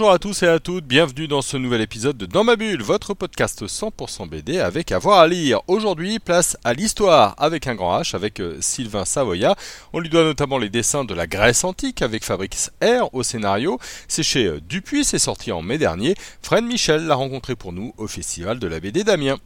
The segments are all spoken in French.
Bonjour à tous et à toutes, bienvenue dans ce nouvel épisode de Dans ma bulle, votre podcast 100% BD avec avoir à lire. Aujourd'hui, place à l'histoire avec un grand H, avec euh, Sylvain Savoya. On lui doit notamment les dessins de la Grèce antique avec Fabrice R au scénario. C'est chez euh, Dupuis, c'est sorti en mai dernier. Fred Michel l'a rencontré pour nous au Festival de la BD d'Amiens.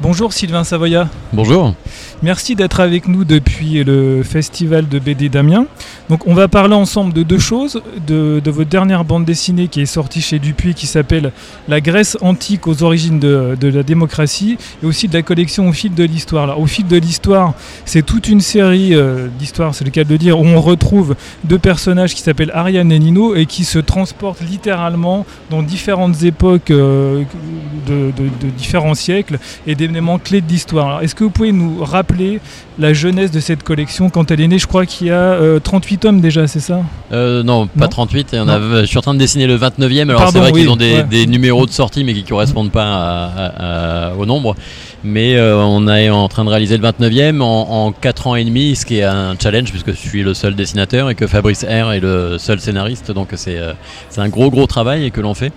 Bonjour Sylvain Savoya. Bonjour. Merci d'être avec nous depuis le festival de BD d'Amiens. Donc on va parler ensemble de deux choses, de, votre dernière bande dessinée qui est sortie chez Dupuis qui s'appelle La Grèce antique aux origines de, la démocratie et aussi de la collection Au fil de l'histoire. Au fil de l'histoire, c'est toute une série euh, d'histoires, c'est le cas de le dire, où on retrouve deux personnages qui s'appellent Ariane et Nino et qui se transportent littéralement dans différentes époques euh, de, de différents siècles et des éléments clés de l'histoire. Est-ce que vous pouvez nous rappeler la jeunesse de cette collection quand elle est née Je crois qu'il y a 38 euh, tomes déjà, c'est ça? Euh, non, pas 38. Il y en a, je suis en train de dessiner le 29e. Alors c'est vrai qu'ils ont des, numéros de sortie mais qui ne correspondent pas au nombre. Mais euh, on est en train de réaliser le 29e en, en 4 ans et demi, ce qui est un challenge puisque je suis le seul dessinateur et que Fabrice R est le seul scénariste. Donc c'est un gros gros travail que l'on fait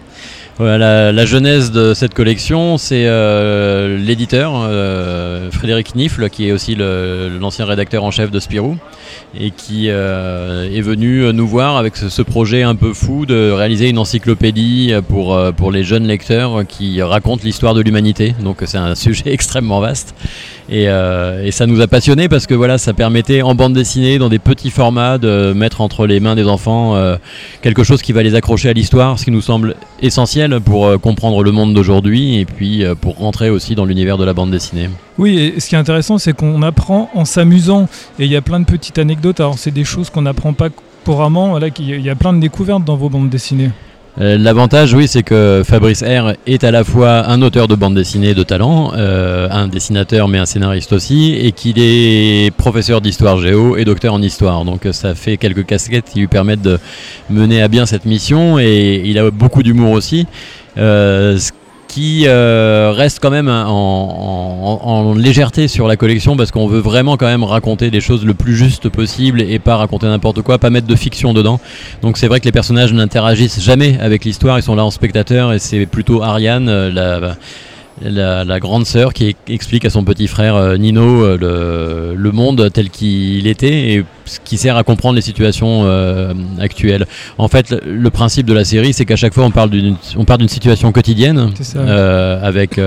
la, genèse de cette collection, c'est euh, l'éditeur euh, Frédéric Nifle, qui est aussi l'ancien rédacteur en chef de Spirou, et qui euh, est venu nous voir avec ce, projet un peu fou de réaliser une encyclopédie pour, pour les jeunes lecteurs qui racontent l'histoire de l'humanité. Donc c'est un sujet extrêmement vaste. Et, et, ça nous a passionnés parce que voilà, ça permettait en bande dessinée, dans des petits formats, de mettre entre les mains des enfants quelque chose qui va les accrocher à l'histoire, ce qui nous semble essentiel pour euh, comprendre le monde d'aujourd'hui et puis euh, pour rentrer aussi dans l'univers de la bande dessinée. Oui, et ce qui est intéressant, c'est qu'on apprend en s'amusant. Et il y a plein de petites anecdotes. Alors, c'est des choses qu'on n'apprend pas couramment. Il y a plein de découvertes dans vos bandes dessinées. Euh, l'avantage, oui, c'est que Fabrice R est à la fois un auteur de bande dessinée de talent, euh, un dessinateur mais un scénariste aussi, et qu'il est professeur d'histoire géo et docteur en histoire. Donc ça fait quelques casquettes qui lui permettent de mener à bien cette mission, et il a beaucoup d'humour aussi. Euh, qui euh, reste quand même en, légèreté sur la collection parce qu'on veut vraiment quand même raconter des choses le plus juste possible et pas raconter n'importe quoi, pas mettre de fiction dedans. Donc c'est vrai que les personnages n'interagissent jamais avec l'histoire, ils sont là en spectateur et c'est plutôt Ariane, euh, la grande sœur qui explique à son petit frère euh, Nino le, monde tel qu'il était ce qui sert à comprendre les situations euh, actuelles. En fait, le principe de la série, c'est qu'à chaque fois, on parle d'une situation quotidienne avec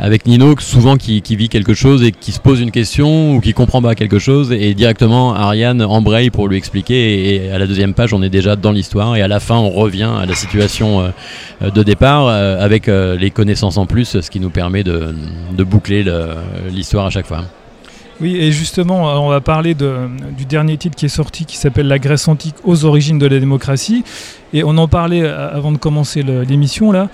avec Nino, souvent qui, vit quelque chose et qui se pose une question ou qui comprend pas quelque chose, et directement Ariane embraye pour lui expliquer. Et, à la deuxième page, on est déjà dans l'histoire, et à la fin, on revient à la situation euh, de départ euh, avec euh, les connaissances en plus, ce qui nous permet de, boucler l'histoire à chaque fois. Oui, et justement, on va parler du dernier titre qui est sorti, qui s'appelle La Grèce antique aux origines de la démocratie. Et on en parlait avant de commencer l'émission là.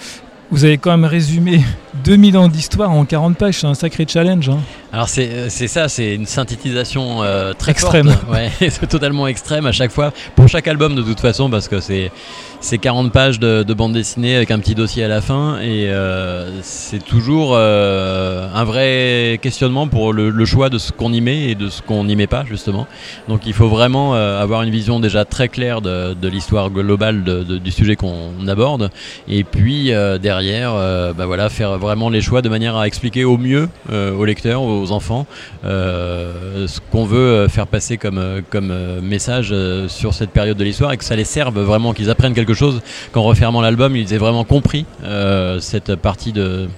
Vous avez quand même résumé 2000 ans d'histoire en 40 pages, c'est un sacré challenge. Hein. Alors c'est ça, c'est une synthétisation euh, très extrême. Ouais, c'est totalement extrême à chaque fois, pour chaque album de toute façon, parce que c'est 40 pages de, bande dessinée avec un petit dossier à la fin, et euh, c'est toujours euh, un vrai questionnement pour le, choix de ce qu'on y met et de ce qu'on n'y met pas justement. Donc il faut vraiment avoir une vision déjà très claire de, l'histoire globale du sujet qu'on aborde, et puis derrière, bah voilà, faire vraiment les choix de manière à expliquer au mieux aux lecteurs, aux enfants euh, ce qu'on veut euh, faire passer comme, euh, comme message sur cette période de l'histoire et que ça les serve vraiment, qu'ils apprennent quelque chose, qu'en refermant l'album, ils aient vraiment compris cette partie de,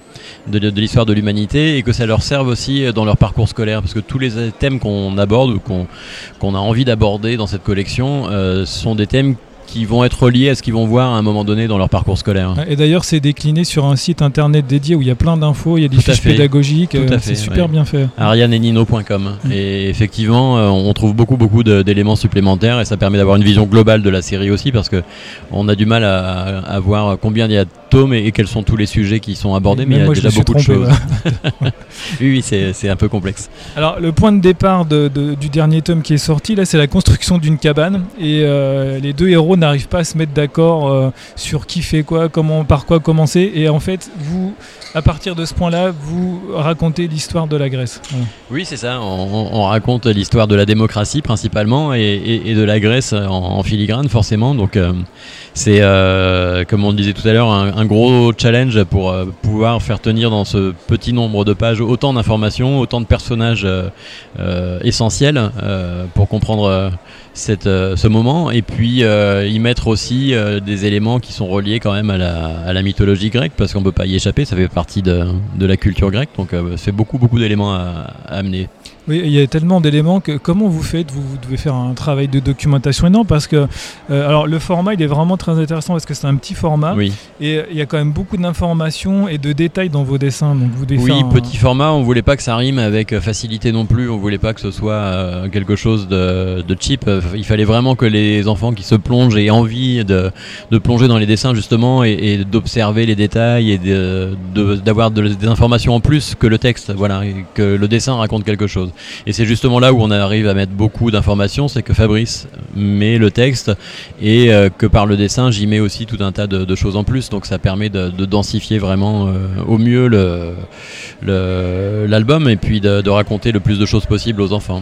de, l'histoire de l'humanité et que ça leur serve aussi dans leur parcours scolaire. Parce que tous les thèmes qu'on aborde ou qu'on a envie d'aborder dans cette collection sont des thèmes qui vont être liés à ce qu'ils vont voir à un moment donné dans leur parcours scolaire. Et d'ailleurs, c'est décliné sur un site internet dédié où il y a plein d'infos, il y a des fiches pédagogiques, euh, c'est super bien fait. arianenino.com. Mm. Et effectivement, euh, on trouve beaucoup, beaucoup d'éléments supplémentaires et ça permet d'avoir une vision globale de la série aussi parce que on a du mal à, à voir combien il y a de tomes et, quels sont tous les sujets qui sont abordés, mais, il y a déjà beaucoup de choses. oui, oui c'est un peu complexe. Alors, le point de départ de, du dernier tome qui est sorti, là, c'est la construction d'une cabane et euh, les deux héros n'arrivent pas à se mettre d'accord euh, sur qui fait quoi, comment, par quoi commencer. Et en fait, vous, à partir de ce point-là, vous racontez l'histoire de la Grèce. Oui, c'est ça. On, on raconte l'histoire de la démocratie principalement et, de la Grèce en, filigrane forcément. Donc euh, c'est, euh, comme on disait tout à l'heure, un, gros challenge pour pouvoir faire tenir dans ce petit nombre de pages autant d'informations, autant de personnages essentiels pour comprendre cette, euh, ce moment. Et puis euh, y mettre aussi euh, des éléments qui sont reliés quand même à la, à la mythologie grecque parce qu'on peut pas y échapper, ça fait partie de, de la culture grecque. Donc c'est beaucoup beaucoup d'éléments à, à amener. Oui, il y a tellement d'éléments que comment vous faites? Vous, vous devez faire un travail de documentation énorme parce que euh, alors le format il est vraiment très intéressant parce que c'est un petit format. Oui, et il y a quand même beaucoup d'informations et de détails dans vos dessins donc vous oui un- petit format, on voulait pas que ça rime avec facilité non plus, on voulait pas que ce soit euh, quelque chose de, de cheap, il fallait vraiment que les enfants qui se plongent aient envie de, de plonger dans les dessins justement et, d'observer les détails et d'avoir de, des informations en plus que le texte, voilà, que le dessin raconte quelque chose. Et c'est justement là où on arrive à mettre beaucoup d'informations, c'est que Fabrice met le texte et euh, que par le dessin j'y mets aussi tout un tas de, choses en plus, donc ça permet de, de densifier vraiment euh, au mieux l'album et puis de, de raconter le plus de choses possible aux enfants.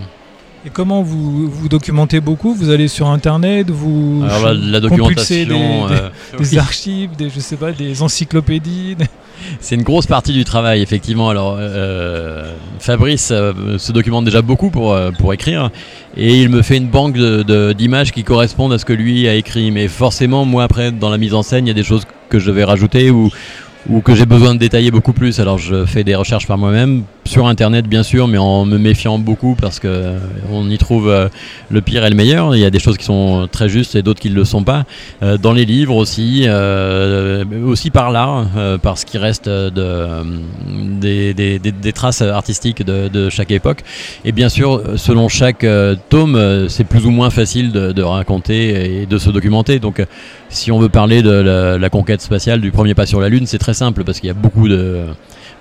Et comment vous vous documentez beaucoup? Vous allez sur internet, vous Alors la, documentation, des, des- euh, des oui, archives, des je sais pas, des encyclopédies. des- c'est une grosse partie du travail effectivement. Alors euh, Fabrice euh, se documente déjà beaucoup pour pour écrire et il me fait une banque de- de- d'images qui correspondent à ce que lui a écrit. Mais forcément moi après dans la mise en scène il y a des choses que je vais rajouter ou ou que j'ai besoin de détailler beaucoup plus. Alors je fais des recherches par moi-même sur internet bien sûr, mais en me méfiant beaucoup parce que on y trouve euh, le pire et le meilleur. Il y a des choses qui sont très justes et d'autres qui ne le sont pas. Euh, dans les livres aussi, euh, aussi par l'art, euh, par ce qui reste de, des, des- traces artistiques de, de chaque époque. Et bien sûr, selon chaque tome, c'est plus ou moins facile de, raconter et de se documenter. Donc, si on veut parler de la conquête spatiale, du premier pas sur la Lune, c'est très simple parce qu'il y a beaucoup de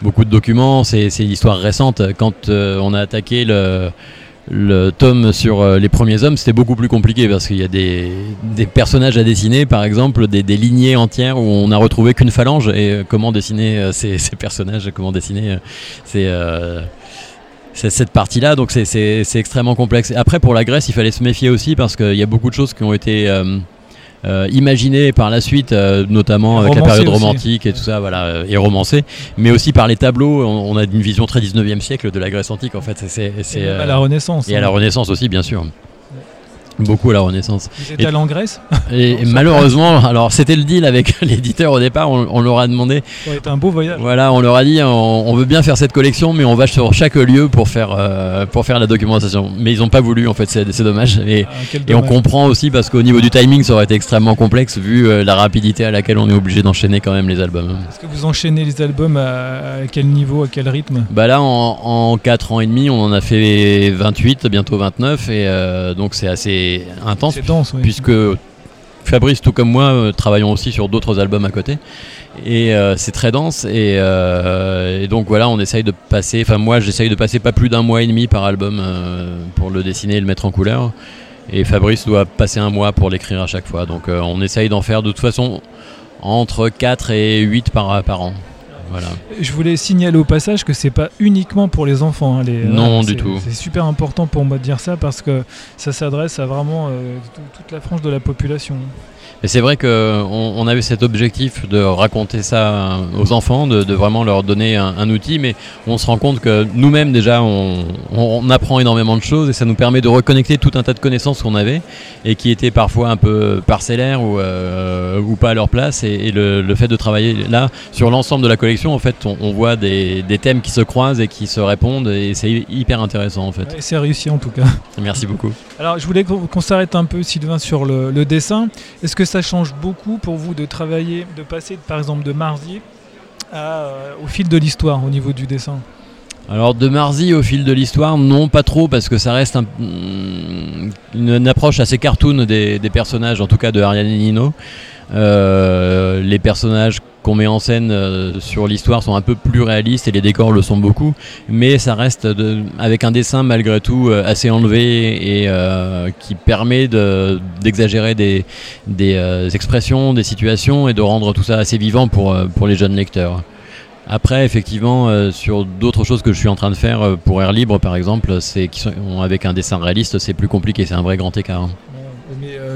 beaucoup de documents. C'est c'est une histoire récente. Quand euh, on a attaqué le tome sur euh, les premiers hommes, c'était beaucoup plus compliqué parce qu'il y a des, personnages à dessiner, par exemple, des, lignées entières où on n'a retrouvé qu'une phalange et euh, comment dessiner ces, personnages, comment dessiner ces, cette partie-là, donc c'est- extrêmement complexe. Après, pour la Grèce, il fallait se méfier aussi parce qu'il y a beaucoup de choses qui ont été euh, imaginées par la suite, euh, notamment avec la période aussi. romantique et tout ça, voilà, euh, et romancée, mais aussi par les tableaux. On, on a une vision très 19e siècle de la Grèce antique, en fait. C'est- Et à la Renaissance. et à hein. la Renaissance aussi, bien sûr. Beaucoup à la Renaissance. Vous êtes allé en Grèce Et malheureusement, alors c'était le deal avec l'éditeur au départ, on, on leur a demandé, Ça été un beau voyage. voilà, on leur a dit, on, on veut bien faire cette collection, mais on va sur chaque lieu pour faire, euh, pour faire la documentation. Mais ils n'ont pas voulu, en fait, c'est c'est dommage. Et, Ah, et on comprend aussi parce qu'au niveau du timing, ça aurait été extrêmement complexe vu euh, la rapidité à laquelle on est obligé d'enchaîner quand même les albums. Est-ce que vous enchaînez les albums à, à quel niveau, à quel rythme? Bah là, en, en 4 ans et demi, on en a fait 28, bientôt 29, et euh, donc c'est assez intense C'est dense, oui. puisque Fabrice, tout comme moi, euh, travaillons aussi sur d'autres albums à côté. Et euh, c'est très dense. Et, euh, et donc voilà, on essaye de passer, enfin moi j'essaye de passer pas plus d'un mois et demi par album pour le dessiner et le mettre en couleur. Et Fabrice doit passer un mois pour l'écrire à chaque fois. Donc on essaye d'en faire de toute façon entre 4 et 8 par, par an. Voilà. Je voulais signaler au passage que c'est pas uniquement pour les enfants. hein, les- Non, du tout. C'est super important pour moi de dire ça parce que ça s'adresse à vraiment euh, tout- toute la frange de la population. Et c'est vrai qu'on on avait cet objectif de raconter ça aux enfants, de, de vraiment leur donner un, un outil, mais on se rend compte que nous-mêmes déjà on, on- on apprend énormément de choses et ça nous permet de reconnecter tout un tas de connaissances qu'on avait et qui étaient parfois un peu parcellaires ou, euh, ou pas à leur place. Et, et le, le fait de travailler là sur l'ensemble de la collection, en fait, on, on voit des, des thèmes qui se croisent et qui se répondent et c'est hyper intéressant en fait. C'est réussi en tout cas. Merci beaucoup. Alors je voulais qu'on s'arrête un peu Sylvain sur le, le dessin. Est-ce que ça change beaucoup pour vous de travailler, de passer par exemple de Marzier à, euh, au fil de l'histoire au niveau du dessin? Alors de Marzi au fil de l'histoire, non pas trop parce que ça reste un- mm, une, une approche assez cartoon des, des personnages, en tout cas de Ariane Nino. Euh, les personnages qu'on met en scène euh, sur l'histoire sont un peu plus réalistes et les décors le sont beaucoup, mais ça reste avec un dessin malgré tout euh, assez enlevé et euh, qui permet de- d'exagérer des, expressions, des situations et de rendre tout ça assez vivant pour, les jeunes lecteurs. Après, effectivement, sur d'autres choses que je suis en train de faire pour Air Libre, par exemple, c'est avec un dessin réaliste, c'est plus compliqué, c'est un vrai grand écart.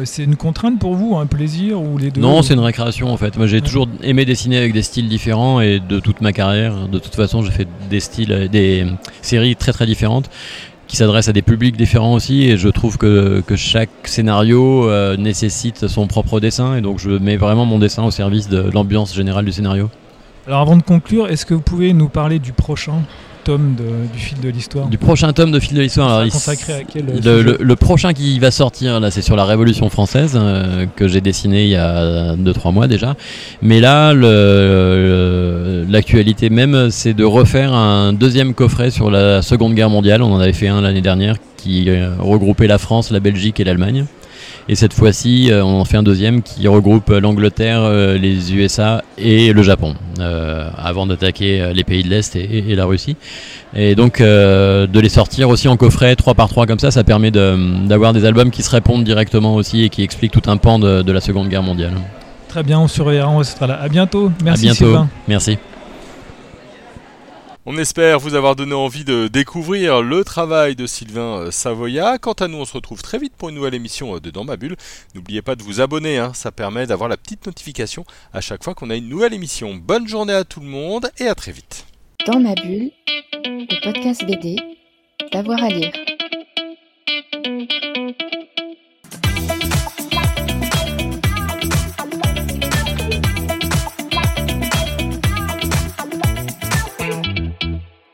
Euh, c'est une contrainte pour vous, un plaisir ou les deux Non, c'est une récréation en fait. Moi, j'ai toujours aimé dessiner avec des styles différents et de toute ma carrière, de toute façon, j'ai fait des styles, des séries très très différentes qui s'adressent à des publics différents aussi et je trouve que, que chaque scénario euh, nécessite son propre dessin et donc je mets vraiment mon dessin au service de l'ambiance générale du scénario. Alors avant de conclure, est-ce que vous pouvez nous parler du prochain? Tome de- du fil de l'histoire Du prochain tome de Fil de l'Histoire, Ça alors, sera il- consacré à quel, le, sujet le- le prochain qui va sortir là, c'est sur la Révolution française euh, que j'ai dessiné il y a 2-3 mois déjà. Mais là, le- l'actualité même, c'est de refaire un deuxième coffret sur la Seconde Guerre mondiale. On en avait fait un l'année dernière qui euh, regroupait la France, la Belgique et l'Allemagne. Et cette fois-ci, euh, on en fait un deuxième qui regroupe l'Angleterre, euh, les USA et le Japon, euh, avant d'attaquer euh, les pays de l'Est et, et- et la Russie. Et donc euh, de les sortir aussi en coffret 3 par 3 comme ça, ça permet de- d'avoir des albums qui se répondent directement aussi et qui expliquent tout un pan de, de la Seconde Guerre mondiale. Très bien, on surveillera, on sera là. À bientôt. Merci à bientôt. Sylvain. Merci. On espère vous avoir donné envie de découvrir le travail de Sylvain euh, Savoya. Quant à nous, on se retrouve très vite pour une nouvelle émission euh, de Dans ma bulle. N'oubliez pas de vous abonner, hein, ça permet d'avoir la petite notification à chaque fois qu'on a une nouvelle émission. Bonne journée à tout le monde et à très vite. Dans ma bulle, le podcast BD, d'avoir à lire.